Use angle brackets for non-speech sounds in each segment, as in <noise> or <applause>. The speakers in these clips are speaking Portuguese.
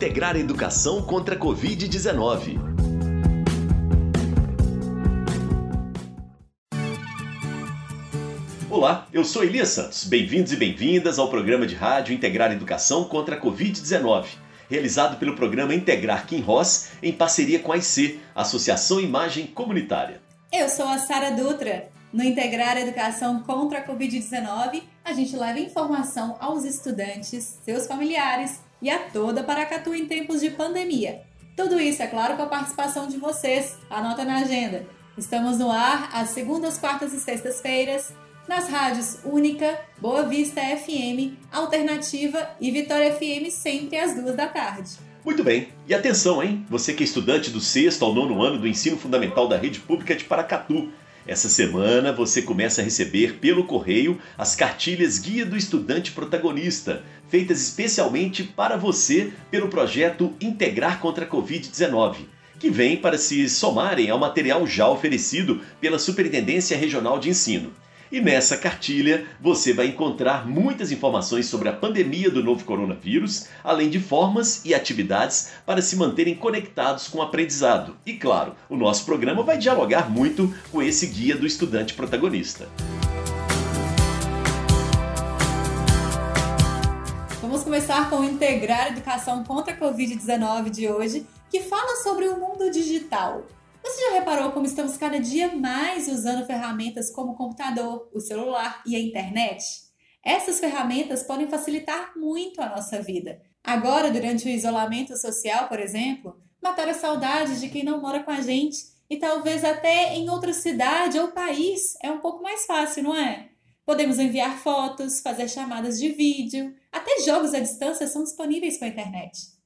integrar a educação contra a Covid-19. Olá, eu sou Elias Santos. Bem-vindos e bem-vindas ao programa de rádio Integrar Educação contra a Covid-19, realizado pelo programa Integrar Kim Ross em parceria com a IC, Associação Imagem Comunitária. Eu sou a Sara Dutra. No Integrar Educação contra a Covid-19, a gente leva informação aos estudantes, seus familiares e a toda Paracatu em tempos de pandemia. Tudo isso, é claro, com a participação de vocês. Anota na agenda. Estamos no ar às segundas, quartas e sextas-feiras, nas rádios Única, Boa Vista FM, Alternativa e Vitória FM, sempre às duas da tarde. Muito bem. E atenção, hein? Você que é estudante do sexto ao nono ano do ensino fundamental da rede pública de Paracatu. Essa semana você começa a receber pelo correio as cartilhas Guia do Estudante Protagonista, feitas especialmente para você pelo projeto Integrar contra a Covid-19, que vem para se somarem ao material já oferecido pela Superintendência Regional de Ensino. E nessa cartilha você vai encontrar muitas informações sobre a pandemia do novo coronavírus, além de formas e atividades para se manterem conectados com o aprendizado. E claro, o nosso programa vai dialogar muito com esse guia do estudante protagonista. Vamos começar com o Integrar Educação contra a Covid-19 de hoje, que fala sobre o mundo digital. Você já reparou como estamos cada dia mais usando ferramentas como o computador, o celular e a internet? Essas ferramentas podem facilitar muito a nossa vida. Agora, durante o isolamento social, por exemplo, matar a saudade de quem não mora com a gente e talvez até em outra cidade ou país é um pouco mais fácil, não é? Podemos enviar fotos, fazer chamadas de vídeo, até jogos à distância são disponíveis com a internet.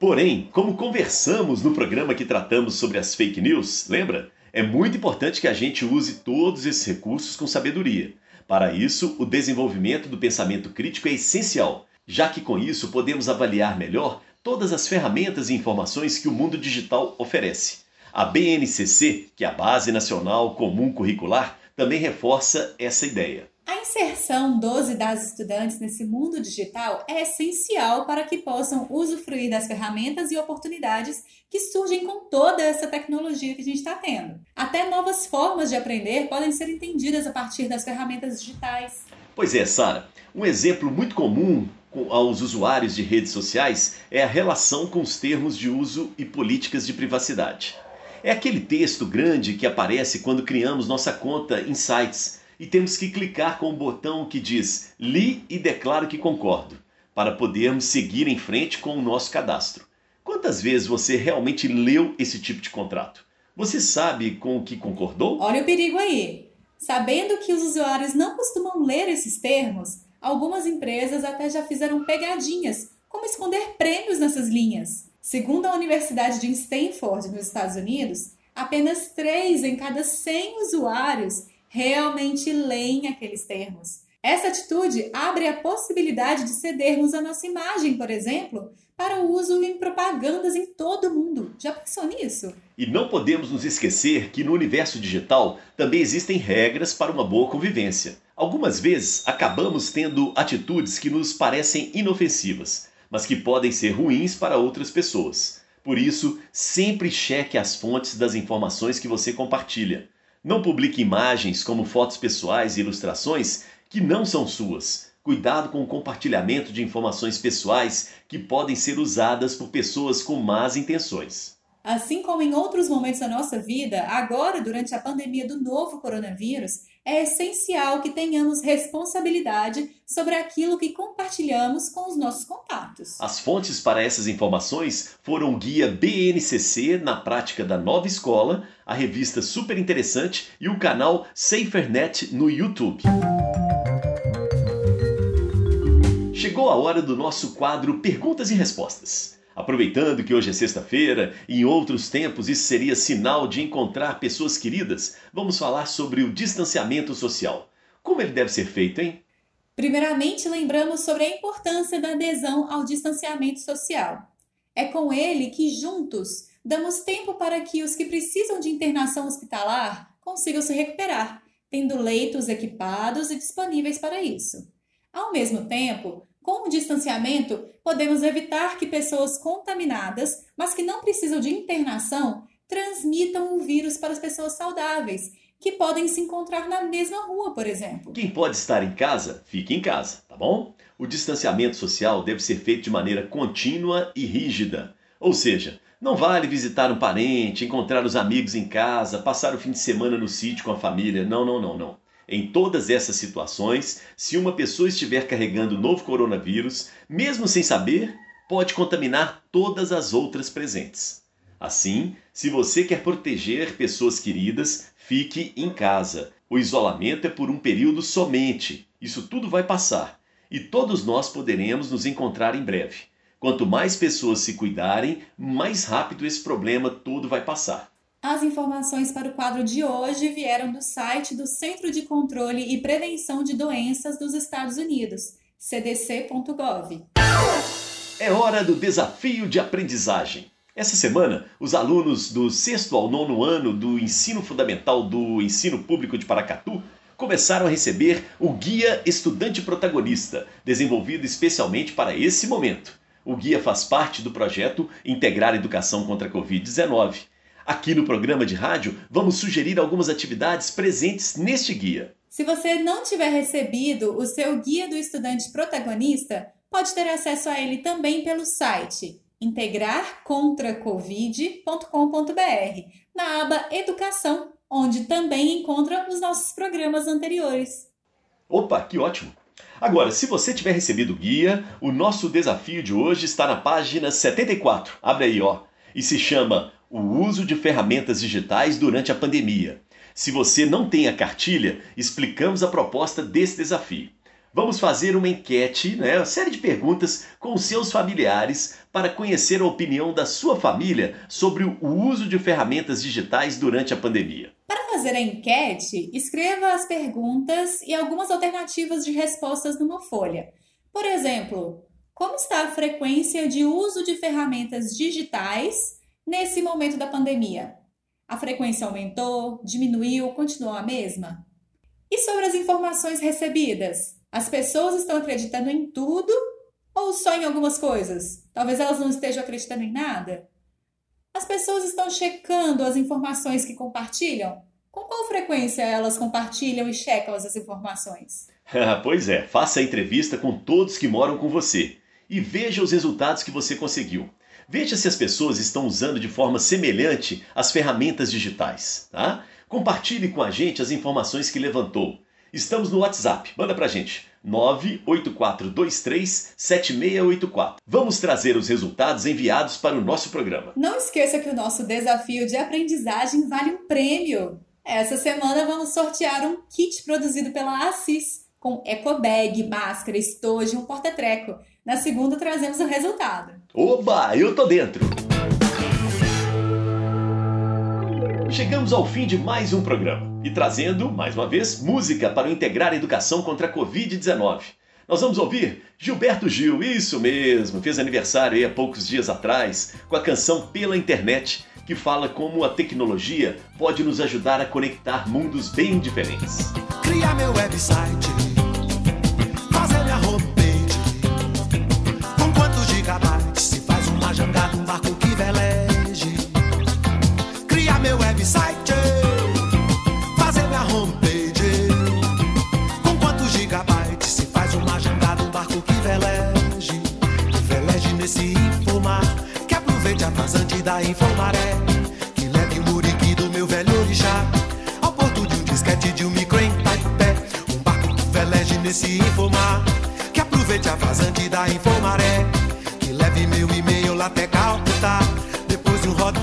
Porém, como conversamos no programa que tratamos sobre as fake news, lembra? É muito importante que a gente use todos esses recursos com sabedoria. Para isso, o desenvolvimento do pensamento crítico é essencial, já que com isso podemos avaliar melhor todas as ferramentas e informações que o mundo digital oferece. A BNCC, que é a Base Nacional Comum Curricular, também reforça essa ideia. A inserção dos e das estudantes nesse mundo digital é essencial para que possam usufruir das ferramentas e oportunidades que surgem com toda essa tecnologia que a gente está tendo. Até novas formas de aprender podem ser entendidas a partir das ferramentas digitais. Pois é, Sara. Um exemplo muito comum aos usuários de redes sociais é a relação com os termos de uso e políticas de privacidade. É aquele texto grande que aparece quando criamos nossa conta em sites e temos que clicar com o botão que diz Li e declaro que concordo, para podermos seguir em frente com o nosso cadastro. Quantas vezes você realmente leu esse tipo de contrato? Você sabe com o que concordou? Olha o perigo aí! Sabendo que os usuários não costumam ler esses termos, algumas empresas até já fizeram pegadinhas, como esconder prêmios nessas linhas. Segundo a Universidade de Stanford, nos Estados Unidos, apenas 3 em cada 100 usuários realmente leem aqueles termos. Essa atitude abre a possibilidade de cedermos a nossa imagem, por exemplo, para o uso em propagandas em todo o mundo. Já pensou nisso? E não podemos nos esquecer que no universo digital também existem regras para uma boa convivência. Algumas vezes acabamos tendo atitudes que nos parecem inofensivas, mas que podem ser ruins para outras pessoas. Por isso, sempre cheque as fontes das informações que você compartilha. Não publique imagens como fotos pessoais e ilustrações que não são suas. Cuidado com o compartilhamento de informações pessoais que podem ser usadas por pessoas com más intenções. Assim como em outros momentos da nossa vida, agora, durante a pandemia do novo coronavírus, é essencial que tenhamos responsabilidade sobre aquilo que compartilhamos com os nossos contatos. As fontes para essas informações foram o guia BNCC na prática da nova escola, a revista Super Interessante e o canal SaferNet no YouTube. Chegou a hora do nosso quadro Perguntas e Respostas. Aproveitando que hoje é sexta-feira e em outros tempos isso seria sinal de encontrar pessoas queridas, vamos falar sobre o distanciamento social. Como ele deve ser feito, hein? Primeiramente, lembramos sobre a importância da adesão ao distanciamento social. É com ele que, juntos, damos tempo para que os que precisam de internação hospitalar consigam se recuperar, tendo leitos equipados e disponíveis para isso. Ao mesmo tempo, Com o distanciamento, podemos evitar que pessoas contaminadas, mas que não precisam de internação, transmitam o vírus para as pessoas saudáveis, que podem se encontrar na mesma rua, por exemplo. Quem pode estar em casa, fique em casa, tá bom? O distanciamento social deve ser feito de maneira contínua e rígida. Ou seja, não vale visitar um parente, encontrar os amigos em casa, passar o fim de semana no sítio com a família. Não, não, não, não. Em todas essas situações, se uma pessoa estiver carregando o novo coronavírus, mesmo sem saber, pode contaminar todas as outras presentes. Assim, se você quer proteger pessoas queridas, fique em casa. O isolamento é por um período somente. Isso tudo vai passar e todos nós poderemos nos encontrar em breve. Quanto mais pessoas se cuidarem, mais rápido esse problema todo vai passar. As informações para o quadro de hoje vieram do site do Centro de Controle e Prevenção de Doenças dos Estados Unidos, cdc.gov. É hora do desafio de aprendizagem. Essa semana, os alunos do sexto ao nono ano do ensino fundamental do ensino público de Paracatu começaram a receber o Guia Estudante Protagonista, desenvolvido especialmente para esse momento. O guia faz parte do projeto Integrar Educação contra a Covid-19 Aqui no programa de rádio, vamos sugerir algumas atividades presentes neste guia. Se você não tiver recebido o seu guia do estudante protagonista, pode ter acesso a ele também pelo site integrarcontracovid.com.br, na aba Educação, onde também encontra os nossos programas anteriores. Opa, que ótimo! Agora, se você tiver recebido o guia, o nosso desafio de hoje está na página 74. Abre aí, ó. E se chama o uso de ferramentas digitais durante a pandemia. Se você não tem a cartilha, explicamos a proposta desse desafio. Vamos fazer uma enquete, né, uma série de perguntas com seus familiares para conhecer a opinião da sua família sobre o uso de ferramentas digitais durante a pandemia. Para fazer a enquete, escreva as perguntas e algumas alternativas de respostas numa folha. Por exemplo, como está a frequência de uso de ferramentas digitais nesse momento da pandemia? A frequência aumentou, diminuiu, continuou a mesma? E sobre as informações recebidas? As pessoas estão acreditando em tudo ou só em algumas coisas? Talvez elas não estejam acreditando em nada? As pessoas estão checando as informações que compartilham? Com qual frequência elas compartilham e checam essas informações? <laughs> pois é, faça a entrevista com todos que moram com você e veja os resultados que você conseguiu. Veja se as pessoas estão usando de forma semelhante as ferramentas digitais. Tá? Compartilhe com a gente as informações que levantou. Estamos no WhatsApp. Manda pra gente. 984237684. Vamos trazer os resultados enviados para o nosso programa. Não esqueça que o nosso desafio de aprendizagem vale um prêmio. Essa semana vamos sortear um kit produzido pela Assis com ecobag, máscara, estojo e um porta-treco. Na segunda trazemos o resultado. Oba, eu tô dentro! Chegamos ao fim de mais um programa e trazendo, mais uma vez, música para integrar a educação contra a Covid-19. Nós vamos ouvir Gilberto Gil, isso mesmo, fez aniversário aí há poucos dias atrás, com a canção Pela Internet, que fala como a tecnologia pode nos ajudar a conectar mundos bem diferentes. Criar meu website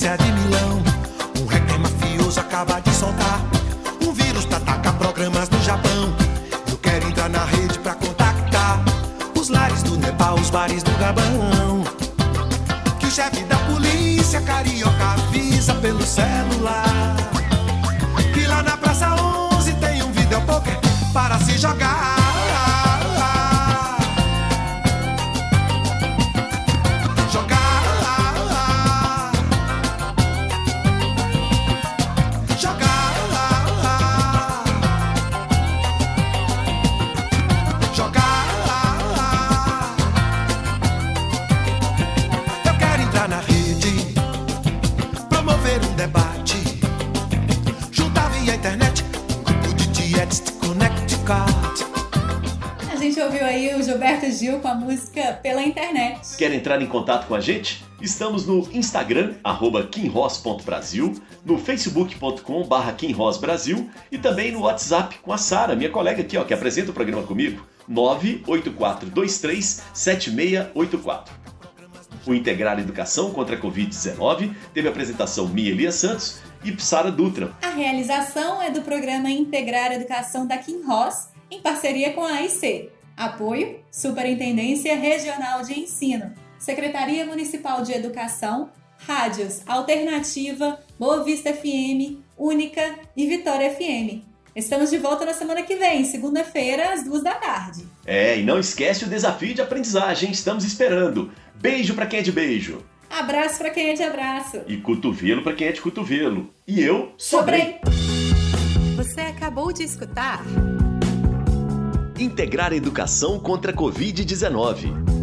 polícia de Milão, um requema famoso acaba de soltar um vírus pra atacar programas no Japão. Eu quero entrar na rede pra contactar os lares do Nepal, os bares do Gabão. Que o chefe da polícia carioca avisa pelo celular. Que lá na Praça 11 tem um videopoker para se. Jogar. Gente ouviu aí o Gilberto Gil com a música Pela Internet. Quer entrar em contato com a gente? Estamos no Instagram, arroba kinross.brasil, no facebook.com barra kinrossbrasil e também no WhatsApp com a Sara, minha colega aqui, ó, que apresenta o programa comigo, 984237684. O Integrar Educação contra a Covid-19 teve a apresentação Mia Elias Santos e Sara Dutra. A realização é do programa Integrar Educação da Kim Ross, em parceria com a AIC. Apoio: Superintendência Regional de Ensino, Secretaria Municipal de Educação, Rádios Alternativa, Boa Vista FM, Única e Vitória FM. Estamos de volta na semana que vem, segunda-feira, às duas da tarde. É, e não esquece o desafio de aprendizagem, estamos esperando. Beijo pra quem é de beijo. Abraço para quem é de abraço. E cotovelo pra quem é de cotovelo. E eu sobrei. Você acabou de escutar Integrar Educação contra a Covid-19.